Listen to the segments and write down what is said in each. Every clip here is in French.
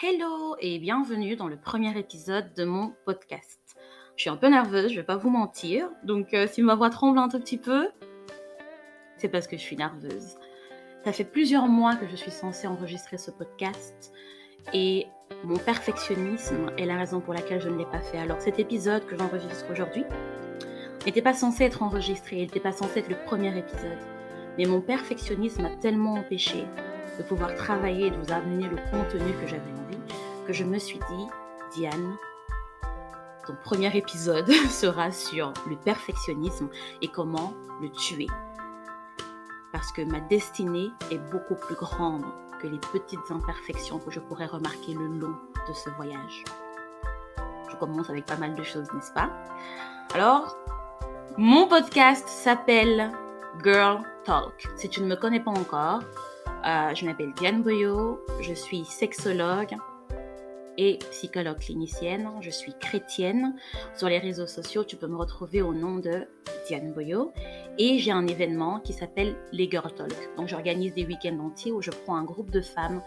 Hello et bienvenue dans le premier épisode de mon podcast. Je suis un peu nerveuse, je vais pas vous mentir, donc euh, si ma voix tremble un tout petit peu, c'est parce que je suis nerveuse. Ça fait plusieurs mois que je suis censée enregistrer ce podcast et mon perfectionnisme est la raison pour laquelle je ne l'ai pas fait. Alors cet épisode que j'enregistre aujourd'hui n'était pas censé être enregistré, il n'était pas censé être le premier épisode. Mais mon perfectionnisme m'a tellement empêché de pouvoir travailler et de vous amener le contenu que j'avais envie, que je me suis dit, Diane, ton premier épisode sera sur le perfectionnisme et comment le tuer. Parce que ma destinée est beaucoup plus grande que les petites imperfections que je pourrais remarquer le long de ce voyage. Je commence avec pas mal de choses, n'est-ce pas? Alors, mon podcast s'appelle Girl Talk. Si tu ne me connais pas encore, euh, je m'appelle Diane Boyo, je suis sexologue et psychologue clinicienne. Je suis chrétienne. Sur les réseaux sociaux, tu peux me retrouver au nom de Diane Boyo. Et j'ai un événement qui s'appelle les Girl Talk. Donc j'organise des week-ends entiers où je prends un groupe de femmes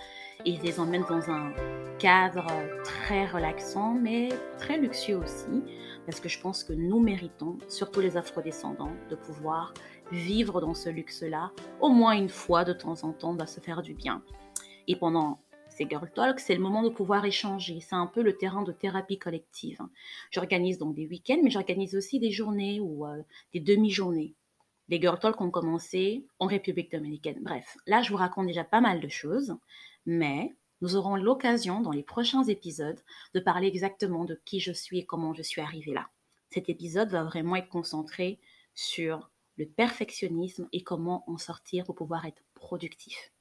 et je les emmène dans un cadre très relaxant, mais très luxueux aussi, parce que je pense que nous méritons, surtout les afrodescendants, de pouvoir vivre dans ce luxe-là, au moins une fois de temps en temps, va se faire du bien. Et pendant ces Girl Talk, c'est le moment de pouvoir échanger. C'est un peu le terrain de thérapie collective. J'organise donc des week-ends, mais j'organise aussi des journées ou euh, des demi-journées. Les Girl Talk ont commencé en République dominicaine. Bref, là, je vous raconte déjà pas mal de choses, mais nous aurons l'occasion dans les prochains épisodes de parler exactement de qui je suis et comment je suis arrivée là. Cet épisode va vraiment être concentré sur le perfectionnisme et comment en sortir pour pouvoir être productif.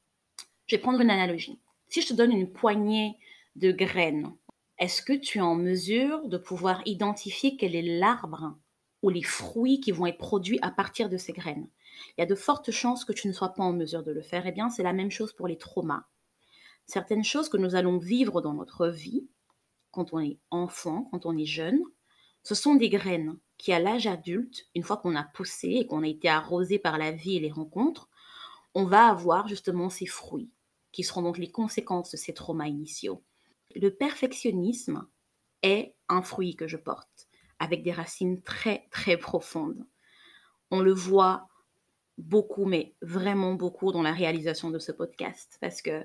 Je vais prendre une analogie. Si je te donne une poignée de graines, est-ce que tu es en mesure de pouvoir identifier quel est l'arbre ou les fruits qui vont être produits à partir de ces graines Il y a de fortes chances que tu ne sois pas en mesure de le faire. Eh bien, c'est la même chose pour les traumas. Certaines choses que nous allons vivre dans notre vie, quand on est enfant, quand on est jeune, ce sont des graines qui, à l'âge adulte, une fois qu'on a poussé et qu'on a été arrosé par la vie et les rencontres, on va avoir justement ces fruits, qui seront donc les conséquences de ces traumas initiaux. Le perfectionnisme est un fruit que je porte, avec des racines très très profondes. On le voit beaucoup, mais vraiment beaucoup dans la réalisation de ce podcast, parce que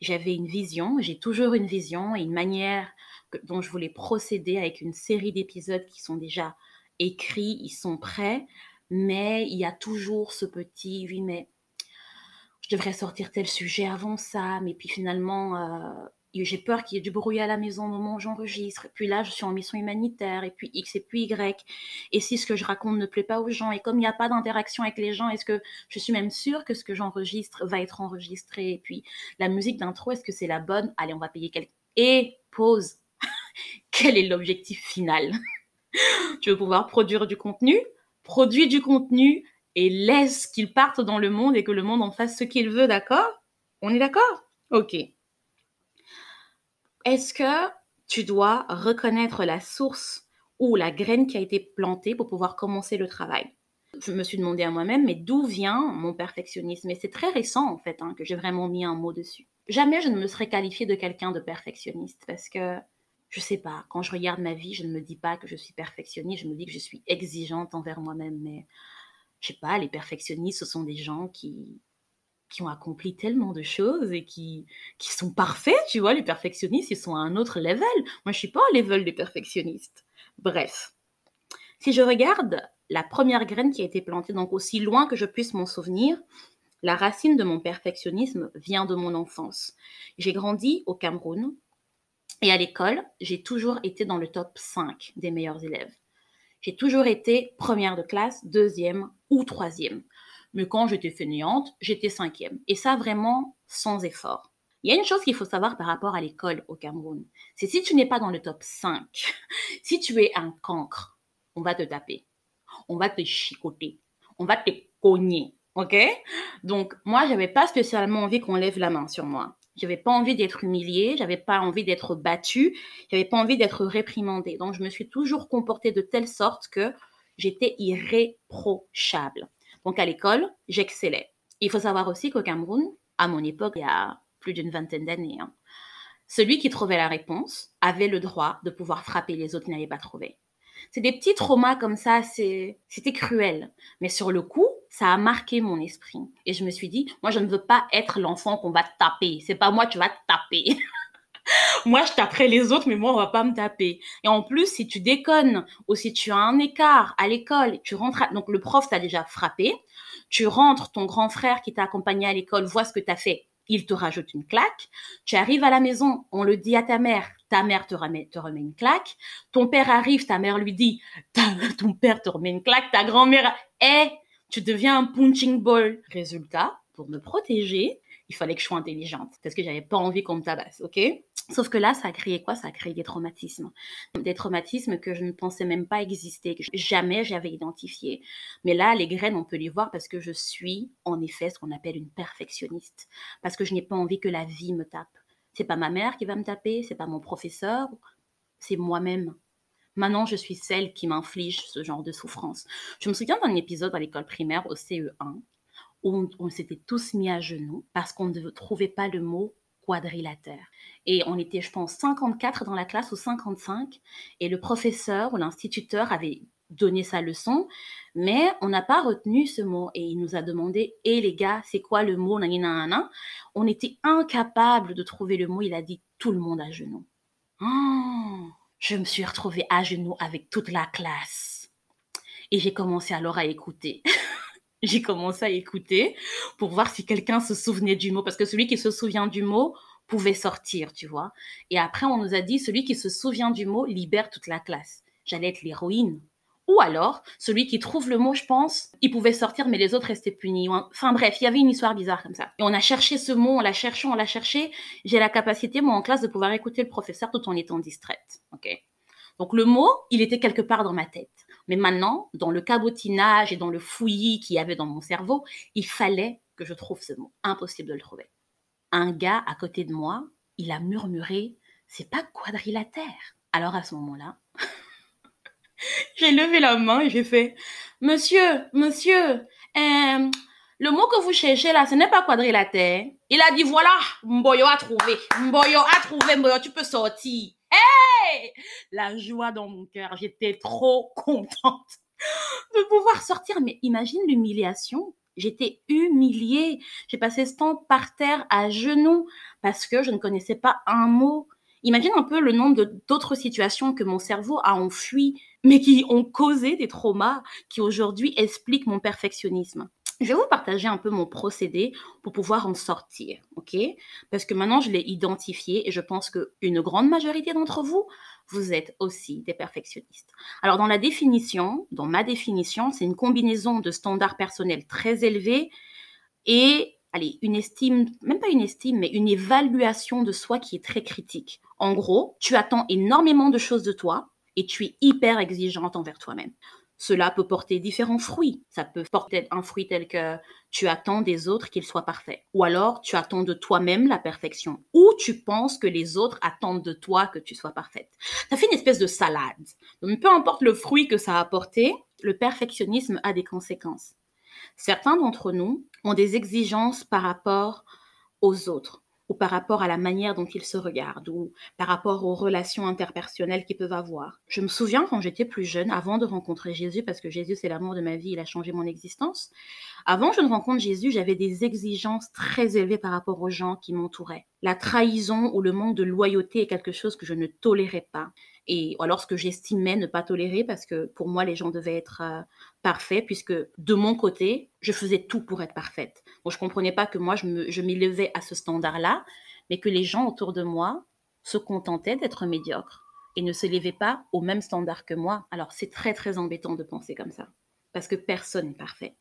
j'avais une vision, j'ai toujours une vision et une manière dont je voulais procéder avec une série d'épisodes qui sont déjà écrits, ils sont prêts, mais il y a toujours ce petit, oui, mais je devrais sortir tel sujet avant ça, mais puis finalement, euh, j'ai peur qu'il y ait du bruit à la maison au moment où j'enregistre. Puis là, je suis en mission humanitaire, et puis X et puis Y. Et si ce que je raconte ne plaît pas aux gens, et comme il n'y a pas d'interaction avec les gens, est-ce que je suis même sûre que ce que j'enregistre va être enregistré? Et puis la musique d'intro, est-ce que c'est la bonne? Allez, on va payer quelqu'un. Et pause. Quel est l'objectif final? Tu veux pouvoir produire du contenu? Produis du contenu et laisse qu'il parte dans le monde et que le monde en fasse ce qu'il veut, d'accord? On est d'accord? Ok. Est-ce que tu dois reconnaître la source ou la graine qui a été plantée pour pouvoir commencer le travail? Je me suis demandé à moi-même, mais d'où vient mon perfectionnisme? Et c'est très récent en fait hein, que j'ai vraiment mis un mot dessus. Jamais je ne me serais qualifiée de quelqu'un de perfectionniste parce que je sais pas, quand je regarde ma vie, je ne me dis pas que je suis perfectionniste, je me dis que je suis exigeante envers moi-même, mais je sais pas, les perfectionnistes, ce sont des gens qui, qui ont accompli tellement de choses et qui, qui sont parfaits, tu vois, les perfectionnistes, ils sont à un autre level. Moi, je suis pas au level des perfectionnistes. Bref. Si je regarde la première graine qui a été plantée, donc aussi loin que je puisse m'en souvenir, la racine de mon perfectionnisme vient de mon enfance. J'ai grandi au Cameroun et à l'école, j'ai toujours été dans le top 5 des meilleurs élèves. J'ai toujours été première de classe, deuxième ou troisième. Mais quand j'étais fainéante, j'étais cinquième. Et ça vraiment sans effort. Il y a une chose qu'il faut savoir par rapport à l'école au Cameroun. C'est si tu n'es pas dans le top 5, si tu es un cancre, on va te taper. On va te chicoter. On va te cogner. OK? Donc, moi, j'avais pas spécialement envie qu'on lève la main sur moi. J'avais pas envie d'être humiliée, j'avais pas envie d'être battue, j'avais pas envie d'être réprimandée. Donc, je me suis toujours comportée de telle sorte que j'étais irréprochable. Donc à l'école, j'excellais. Il faut savoir aussi qu'au Cameroun, à mon époque, il y a plus d'une vingtaine d'années, hein, celui qui trouvait la réponse avait le droit de pouvoir frapper les autres qui n'avaient pas trouvé. C'est des petits traumas comme ça, c'était cruel. Mais sur le coup, ça a marqué mon esprit. Et je me suis dit, moi, je ne veux pas être l'enfant qu'on va taper. C'est pas moi, tu vas taper. moi, je taperai les autres, mais moi, on va pas me taper. Et en plus, si tu déconnes ou si tu as un écart à l'école, tu rentres, donc le prof t'a déjà frappé, tu rentres, ton grand frère qui t'a accompagné à l'école voit ce que tu as fait, il te rajoute une claque. Tu arrives à la maison, on le dit à ta mère, ta mère te remet, une claque. Ton père arrive, ta mère lui dit, ton père te remet une claque. Ta grand-mère, est, tu deviens un punching ball. Résultat, pour me protéger, il fallait que je sois intelligente parce que j'avais pas envie qu'on me tabasse, ok? Sauf que là, ça a créé quoi? Ça a créé des traumatismes. Des traumatismes que je ne pensais même pas exister, que jamais j'avais identifié. Mais là, les graines, on peut les voir parce que je suis, en effet, ce qu'on appelle une perfectionniste. Parce que je n'ai pas envie que la vie me tape. C'est pas ma mère qui va me taper, c'est pas mon professeur, c'est moi-même. Maintenant, je suis celle qui m'inflige ce genre de souffrance. Je me souviens d'un épisode à l'école primaire au CE1 où on s'était tous mis à genoux parce qu'on ne trouvait pas le mot quadrilatère. Et on était, je pense, 54 dans la classe ou 55. Et le professeur ou l'instituteur avait donné sa leçon, mais on n'a pas retenu ce mot. Et il nous a demandé, hé eh, les gars, c'est quoi le mot? On était incapable de trouver le mot. Il a dit, tout le monde à genoux. Oh, je me suis retrouvée à genoux avec toute la classe. Et j'ai commencé alors à écouter. j'ai commencé à écouter pour voir si quelqu'un se souvenait du mot. Parce que celui qui se souvient du mot pouvait sortir, tu vois. Et après, on nous a dit, celui qui se souvient du mot libère toute la classe. J'allais être l'héroïne. Ou alors, celui qui trouve le mot, je pense, il pouvait sortir, mais les autres restaient punis. Enfin bref, il y avait une histoire bizarre comme ça. Et on a cherché ce mot, on l'a cherché, on l'a cherché. J'ai la capacité, moi, en classe, de pouvoir écouter le professeur tout en étant distraite. Ok? Donc le mot, il était quelque part dans ma tête. Mais maintenant, dans le cabotinage et dans le fouillis qu'il y avait dans mon cerveau, il fallait que je trouve ce mot. Impossible de le trouver. Un gars à côté de moi, il a murmuré C'est pas quadrilatère. Alors à ce moment-là, j'ai levé la main et j'ai fait Monsieur, monsieur, euh, le mot que vous cherchez là, ce n'est pas quadrilatère. Il a dit Voilà, Mboyo a trouvé. Mboyo a trouvé, Mboyo, tu peux sortir. Hey La joie dans mon cœur, j'étais trop contente de pouvoir sortir. Mais imagine l'humiliation. J'étais humiliée. J'ai passé ce temps par terre à genoux parce que je ne connaissais pas un mot. Imagine un peu le nombre d'autres situations que mon cerveau a enfui, mais qui ont causé des traumas qui aujourd'hui expliquent mon perfectionnisme. Je vais vous partager un peu mon procédé pour pouvoir en sortir, ok? Parce que maintenant, je l'ai identifié et je pense qu'une grande majorité d'entre vous, vous êtes aussi des perfectionnistes. Alors, dans la définition, dans ma définition, c'est une combinaison de standards personnels très élevés et, allez, une estime, même pas une estime, mais une évaluation de soi qui est très critique. En gros, tu attends énormément de choses de toi et tu es hyper exigeante envers toi-même. Cela peut porter différents fruits. Ça peut porter un fruit tel que tu attends des autres qu'ils soient parfaits. Ou alors tu attends de toi-même la perfection. Ou tu penses que les autres attendent de toi que tu sois parfaite. Ça fait une espèce de salade. Donc peu importe le fruit que ça a apporté, le perfectionnisme a des conséquences. Certains d'entre nous ont des exigences par rapport aux autres ou par rapport à la manière dont ils se regardent, ou par rapport aux relations interpersonnelles qu'ils peuvent avoir. Je me souviens quand j'étais plus jeune, avant de rencontrer Jésus, parce que Jésus c'est l'amour de ma vie, il a changé mon existence, avant je ne rencontre Jésus, j'avais des exigences très élevées par rapport aux gens qui m'entouraient. La trahison ou le manque de loyauté est quelque chose que je ne tolérais pas et alors ce que j'estimais ne pas tolérer parce que pour moi les gens devaient être euh, parfaits puisque de mon côté je faisais tout pour être parfaite. Donc je comprenais pas que moi je m'élevais à ce standard-là, mais que les gens autour de moi se contentaient d'être médiocres et ne se levaient pas au même standard que moi. Alors c'est très très embêtant de penser comme ça parce que personne n'est parfait.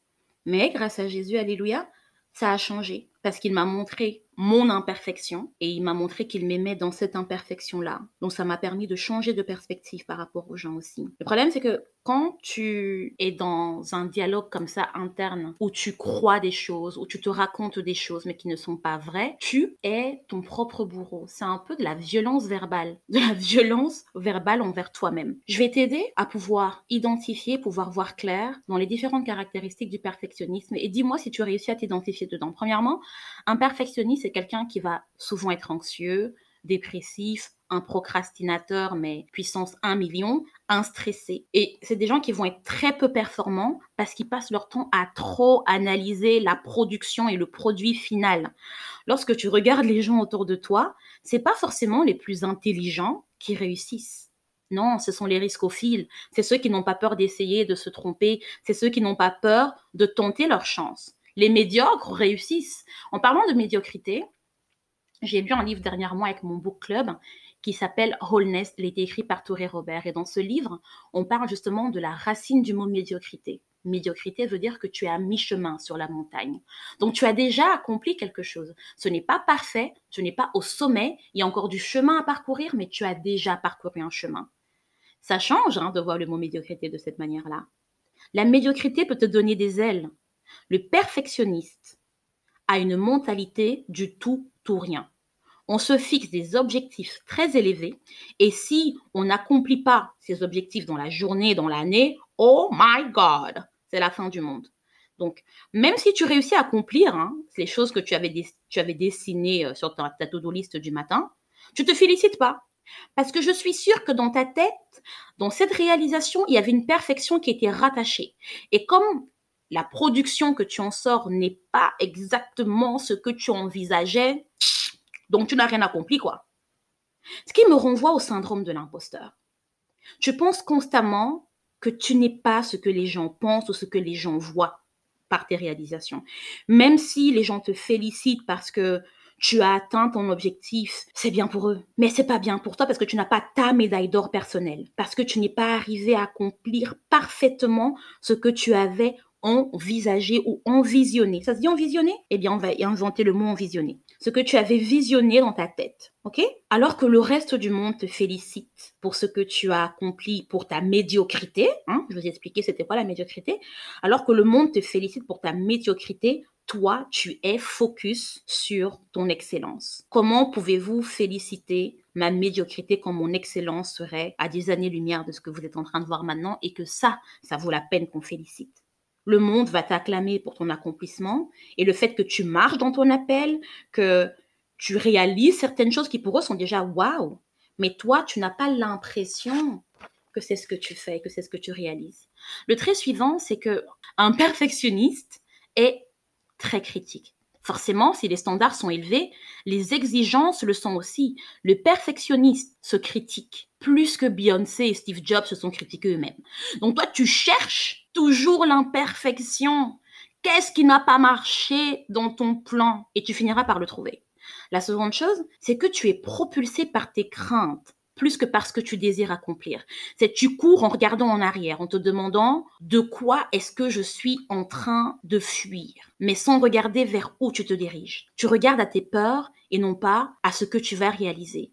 Mais grâce à Jésus, alléluia, ça a changé parce qu'il m'a montré mon imperfection et il m'a montré qu'il m'aimait dans cette imperfection-là. Donc ça m'a permis de changer de perspective par rapport aux gens aussi. Le problème, c'est que quand tu es dans un dialogue comme ça interne, où tu crois des choses, où tu te racontes des choses mais qui ne sont pas vraies, tu es ton propre bourreau. C'est un peu de la violence verbale, de la violence verbale envers toi-même. Je vais t'aider à pouvoir identifier, pouvoir voir clair dans les différentes caractéristiques du perfectionnisme et dis-moi si tu réussis à t'identifier dedans. Premièrement, un perfectionniste, c'est quelqu'un qui va souvent être anxieux, dépressif, un procrastinateur, mais puissance 1 million, un stressé. Et c'est des gens qui vont être très peu performants parce qu'ils passent leur temps à trop analyser la production et le produit final. Lorsque tu regardes les gens autour de toi, c'est pas forcément les plus intelligents qui réussissent. Non, ce sont les riscophiles. C'est ceux qui n'ont pas peur d'essayer, de se tromper. C'est ceux qui n'ont pas peur de tenter leur chance. Les médiocres réussissent. En parlant de médiocrité, j'ai lu un livre dernièrement avec mon book club qui s'appelle Wholeness. Il a été écrit par Touré Robert. Et dans ce livre, on parle justement de la racine du mot médiocrité. Médiocrité veut dire que tu es à mi-chemin sur la montagne. Donc tu as déjà accompli quelque chose. Ce n'est pas parfait, tu n'es pas au sommet, il y a encore du chemin à parcourir, mais tu as déjà parcouru un chemin. Ça change hein, de voir le mot médiocrité de cette manière-là. La médiocrité peut te donner des ailes. Le perfectionniste a une mentalité du tout, tout rien on se fixe des objectifs très élevés et si on n'accomplit pas ces objectifs dans la journée, dans l'année, oh my God, c'est la fin du monde. Donc, même si tu réussis à accomplir hein, les choses que tu avais, dessinées euh, sur ta, ta to-do list du matin, tu te félicites pas. Parce que je suis sûre que dans ta tête, dans cette réalisation, il y avait une perfection qui était rattachée. Et comme la production que tu en sors n'est pas exactement ce que tu envisageais, donc, tu n'as rien accompli, quoi. Ce qui me renvoie au syndrome de l'imposteur. Tu penses constamment que tu n'es pas ce que les gens pensent ou ce que les gens voient par tes réalisations. Même si les gens te félicitent parce que tu as atteint ton objectif, c'est bien pour eux. Mais c'est pas bien pour toi parce que tu n'as pas ta médaille d'or personnelle, parce que tu n'es pas arrivé à accomplir parfaitement ce que tu avais envisagé ou envisionné. Ça se dit envisionné Eh bien, on va inventer le mot envisionné. Ce que tu avais visionné dans ta tête. OK? Alors que le reste du monde te félicite pour ce que tu as accompli, pour ta médiocrité. Hein Je vous ai expliqué c'était quoi la médiocrité? Alors que le monde te félicite pour ta médiocrité, toi, tu es focus sur ton excellence. Comment pouvez-vous féliciter ma médiocrité quand mon excellence serait à des années-lumière de ce que vous êtes en train de voir maintenant et que ça, ça vaut la peine qu'on félicite? Le monde va t'acclamer pour ton accomplissement et le fait que tu marches dans ton appel, que tu réalises certaines choses qui pour eux sont déjà waouh, mais toi, tu n'as pas l'impression que c'est ce que tu fais, que c'est ce que tu réalises. Le trait suivant, c'est que un perfectionniste est très critique. Forcément, si les standards sont élevés, les exigences le sont aussi. Le perfectionniste se critique plus que Beyoncé et Steve Jobs se sont critiqués eux-mêmes. Donc toi, tu cherches toujours l'imperfection. Qu'est-ce qui n'a pas marché dans ton plan? Et tu finiras par le trouver. La seconde chose, c'est que tu es propulsé par tes craintes plus que par ce que tu désires accomplir. C'est tu cours en regardant en arrière, en te demandant de quoi est-ce que je suis en train de fuir, mais sans regarder vers où tu te diriges. Tu regardes à tes peurs et non pas à ce que tu vas réaliser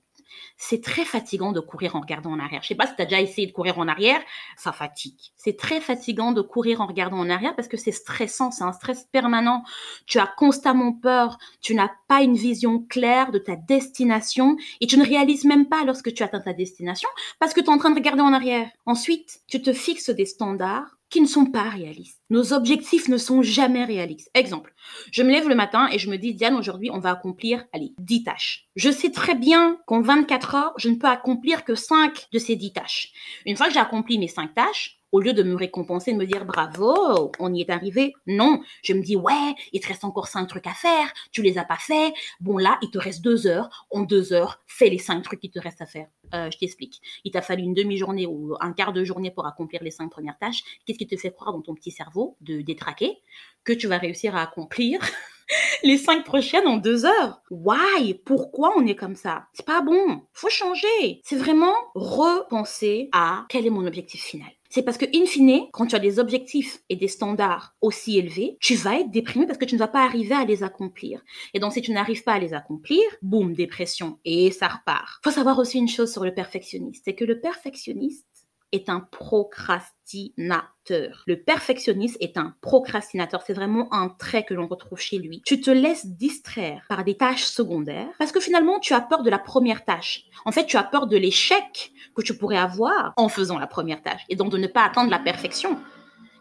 c'est très fatigant de courir en regardant en arrière. Je sais pas si tu as déjà essayé de courir en arrière, ça fatigue. C'est très fatigant de courir en regardant en arrière parce que c'est stressant, c'est un stress permanent. Tu as constamment peur, tu n'as pas une vision claire de ta destination et tu ne réalises même pas lorsque tu atteins ta destination parce que tu es en train de regarder en arrière. Ensuite, tu te fixes des standards qui ne sont pas réalistes. Nos objectifs ne sont jamais réalistes. Exemple, je me lève le matin et je me dis, Diane, aujourd'hui, on va accomplir, allez, 10 tâches. Je sais très bien qu'en 24 heures, je ne peux accomplir que 5 de ces 10 tâches. Une fois que j'ai accompli mes 5 tâches, au lieu de me récompenser, de me dire bravo, on y est arrivé, non, je me dis ouais, il te reste encore cinq trucs à faire, tu les as pas fait, bon là, il te reste deux heures, en deux heures, fais les cinq trucs qui te restent à faire. Euh, je t'explique. Il t'a fallu une demi-journée ou un quart de journée pour accomplir les cinq premières tâches. Qu'est-ce qui te fait croire dans ton petit cerveau de détraquer que tu vas réussir à accomplir les cinq prochaines en deux heures? Why? Pourquoi on est comme ça? C'est pas bon. Faut changer. C'est vraiment repenser à quel est mon objectif final. C'est parce que, in fine, quand tu as des objectifs et des standards aussi élevés, tu vas être déprimé parce que tu ne vas pas arriver à les accomplir. Et donc, si tu n'arrives pas à les accomplir, boum, dépression. Et ça repart. Faut savoir aussi une chose sur le perfectionniste. C'est que le perfectionniste, est un procrastinateur. Le perfectionniste est un procrastinateur. C'est vraiment un trait que l'on retrouve chez lui. Tu te laisses distraire par des tâches secondaires parce que finalement, tu as peur de la première tâche. En fait, tu as peur de l'échec que tu pourrais avoir en faisant la première tâche et donc de ne pas atteindre la perfection.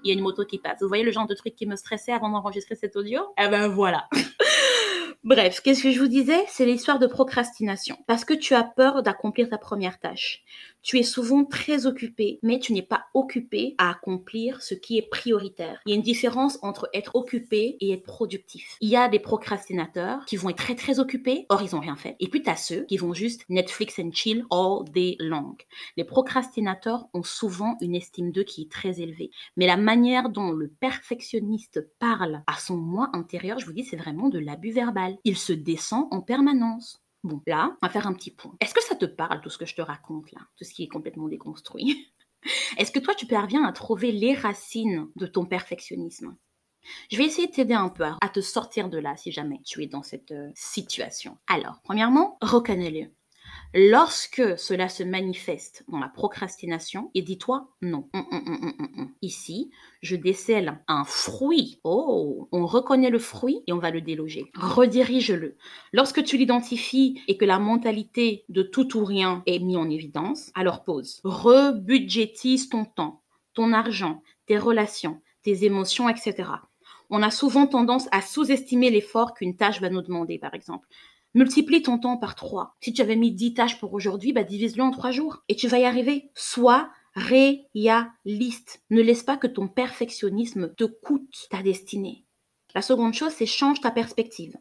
Il y a une moto qui passe. Vous voyez le genre de truc qui me stressait avant d'enregistrer cet audio? Eh ben voilà. Bref, qu'est-ce que je vous disais? C'est l'histoire de procrastination. Parce que tu as peur d'accomplir ta première tâche. Tu es souvent très occupé, mais tu n'es pas occupé à accomplir ce qui est prioritaire. Il y a une différence entre être occupé et être productif. Il y a des procrastinateurs qui vont être très très occupés, or ils n'ont rien fait. Et puis tu as ceux qui vont juste Netflix and chill all day long. Les procrastinateurs ont souvent une estime d'eux qui est très élevée. Mais la manière dont le perfectionniste parle à son moi intérieur, je vous dis, c'est vraiment de l'abus verbal. Il se descend en permanence. Bon, là, on va faire un petit point. Est-ce que ça te parle, tout ce que je te raconte là Tout ce qui est complètement déconstruit? Est-ce que toi, tu parviens à trouver les racines de ton perfectionnisme? Je vais essayer de t'aider un peu à te sortir de là si jamais tu es dans cette euh, situation. Alors, premièrement, reconnais-le. Lorsque cela se manifeste dans la procrastination, et dis-toi non. Hum, hum, hum, Ici, je décèle un fruit. Oh, on reconnaît le fruit et on va le déloger. Redirige-le. Lorsque tu l'identifies et que la mentalité de tout ou rien est mise en évidence, alors pause. Rebudgétise ton temps, ton argent, tes relations, tes émotions, etc. On a souvent tendance à sous-estimer l'effort qu'une tâche va nous demander, par exemple. Multiplie ton temps par 3. Si tu avais mis 10 tâches pour aujourd'hui, bah divise-le en 3 jours et tu vas y arriver. Sois réaliste. Ne laisse pas que ton perfectionnisme te coûte ta destinée. La seconde chose, c'est change ta perspective.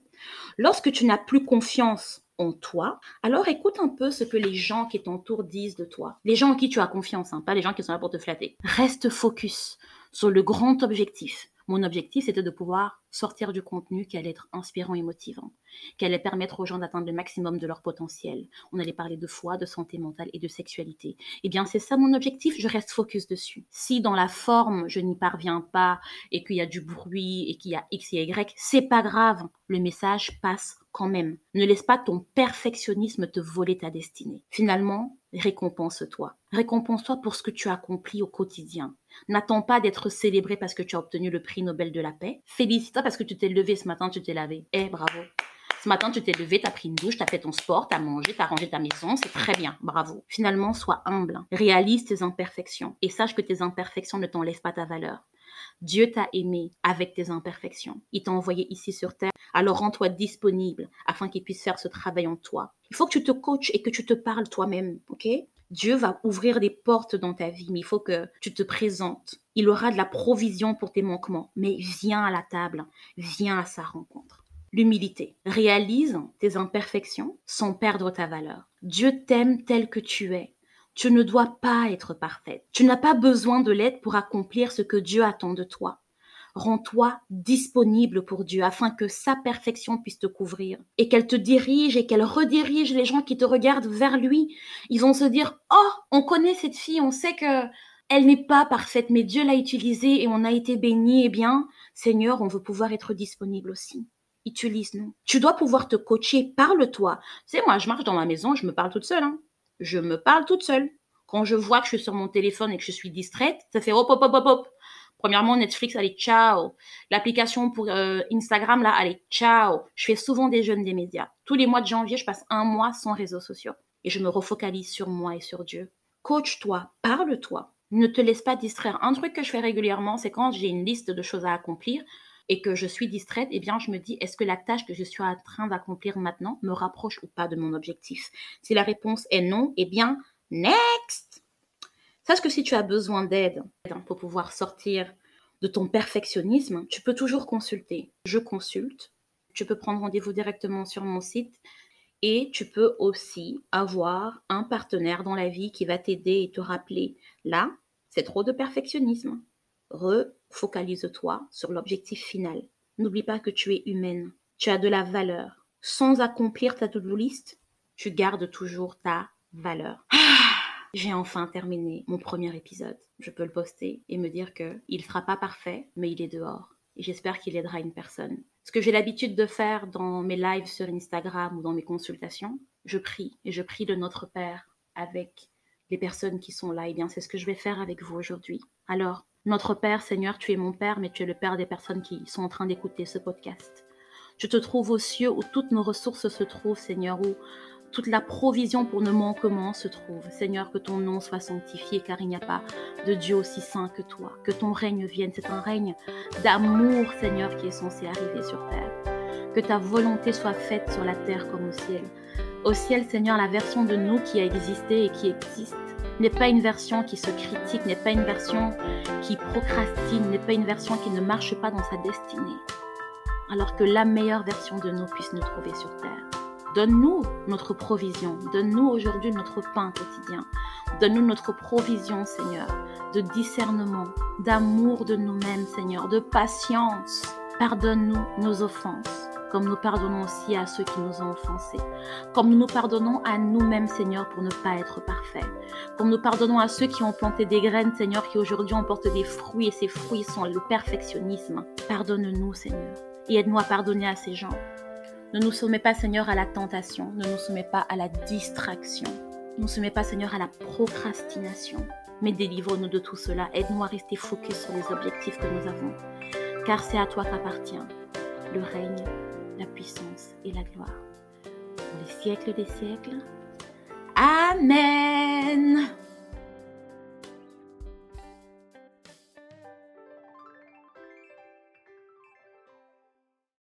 Lorsque tu n'as plus confiance en toi, alors écoute un peu ce que les gens qui t'entourent disent de toi. Les gens en qui tu as confiance, hein, pas les gens qui sont là pour te flatter. Reste focus sur le grand objectif. Mon objectif, c'était de pouvoir sortir du contenu qui allait être inspirant et motivant, qui allait permettre aux gens d'atteindre le maximum de leur potentiel. On allait parler de foi, de santé mentale et de sexualité. Eh bien, c'est ça mon objectif, je reste focus dessus. Si dans la forme, je n'y parviens pas et qu'il y a du bruit et qu'il y a X et Y, c'est pas grave. Le message passe quand même. Ne laisse pas ton perfectionnisme te voler ta destinée. Finalement, récompense-toi. Récompense-toi pour ce que tu as accompli au quotidien. N'attends pas d'être célébré parce que tu as obtenu le prix Nobel de la paix. Félicite-toi parce que tu t'es levé ce matin, tu t'es lavé. Eh, bravo. Ce matin, tu t'es levé, tu as pris une douche, tu as fait ton sport, tu as mangé, tu as rangé ta maison, c'est très bien, bravo. Finalement, sois humble, réalise tes imperfections et sache que tes imperfections ne t'enlèvent pas ta valeur. Dieu t'a aimé avec tes imperfections. Il t'a envoyé ici sur terre. Alors rends-toi disponible afin qu'il puisse faire ce travail en toi. Il faut que tu te coaches et que tu te parles toi-même, ok? Dieu va ouvrir des portes dans ta vie, mais il faut que tu te présentes. Il aura de la provision pour tes manquements, mais viens à la table, viens à sa rencontre. L'humilité. Réalise tes imperfections sans perdre ta valeur. Dieu t'aime tel que tu es. Tu ne dois pas être parfaite. Tu n'as pas besoin de l'aide pour accomplir ce que Dieu attend de toi. Rends-toi disponible pour Dieu afin que sa perfection puisse te couvrir et qu'elle te dirige et qu'elle redirige les gens qui te regardent vers lui. Ils vont se dire "Oh, on connaît cette fille, on sait que elle n'est pas parfaite, mais Dieu l'a utilisée et on a été béni. Eh bien, Seigneur, on veut pouvoir être disponible aussi. Utilise-nous. Tu dois pouvoir te coacher. Parle-toi. Tu sais, moi, je marche dans ma maison, je me parle toute seule. Hein je me parle toute seule. Quand je vois que je suis sur mon téléphone et que je suis distraite, ça fait hop, hop, hop, hop, hop. Premièrement, Netflix, allez, ciao. L'application pour euh, Instagram, là, allez, ciao. Je fais souvent des jeunes des médias. Tous les mois de janvier, je passe un mois sans réseaux sociaux. Et je me refocalise sur moi et sur Dieu. Coach-toi, parle-toi. Ne te laisse pas distraire. Un truc que je fais régulièrement, c'est quand j'ai une liste de choses à accomplir et que je suis distraite, eh bien, je me dis, est-ce que la tâche que je suis en train d'accomplir maintenant me rapproche ou pas de mon objectif? Si la réponse est non, eh bien, next Sache que si tu as besoin d'aide pour pouvoir sortir de ton perfectionnisme, tu peux toujours consulter. Je consulte. Tu peux prendre rendez-vous directement sur mon site et tu peux aussi avoir un partenaire dans la vie qui va t'aider et te rappeler là, c'est trop de perfectionnisme. Refocalise-toi sur l'objectif final. N'oublie pas que tu es humaine. Tu as de la valeur. Sans accomplir ta to-do list, tu gardes toujours ta valeur. J'ai enfin terminé mon premier épisode. Je peux le poster et me dire que il sera pas parfait, mais il est dehors. J'espère qu'il aidera une personne. Ce que j'ai l'habitude de faire dans mes lives sur Instagram ou dans mes consultations, je prie et je prie de notre Père avec les personnes qui sont là. Et eh bien, c'est ce que je vais faire avec vous aujourd'hui. Alors, notre Père, Seigneur, tu es mon Père, mais tu es le Père des personnes qui sont en train d'écouter ce podcast. Je te trouve aux cieux où toutes nos ressources se trouvent, Seigneur, où toute la provision pour nos manquements se trouve. Seigneur, que ton nom soit sanctifié, car il n'y a pas de Dieu aussi saint que toi. Que ton règne vienne. C'est un règne d'amour, Seigneur, qui est censé arriver sur terre. Que ta volonté soit faite sur la terre comme au ciel. Au ciel, Seigneur, la version de nous qui a existé et qui existe n'est pas une version qui se critique, n'est pas une version qui procrastine, n'est pas une version qui ne marche pas dans sa destinée. Alors que la meilleure version de nous puisse nous trouver sur terre. Donne-nous notre provision. Donne-nous aujourd'hui notre pain quotidien. Donne-nous notre provision, Seigneur, de discernement, d'amour de nous-mêmes, Seigneur, de patience. Pardonne-nous nos offenses, comme nous pardonnons aussi à ceux qui nous ont offensés. Comme nous nous pardonnons à nous-mêmes, Seigneur, pour ne pas être parfaits. Comme nous pardonnons à ceux qui ont planté des graines, Seigneur, qui aujourd'hui emportent des fruits, et ces fruits sont le perfectionnisme. Pardonne-nous, Seigneur, et aide-nous à pardonner à ces gens. Ne nous soumets pas, Seigneur, à la tentation. Ne nous soumets pas à la distraction. Ne nous soumets pas, Seigneur, à la procrastination. Mais délivre-nous de tout cela. Aide-nous à rester focus sur les objectifs que nous avons. Car c'est à toi qu'appartient le règne, la puissance et la gloire. Pour les siècles des siècles. Amen.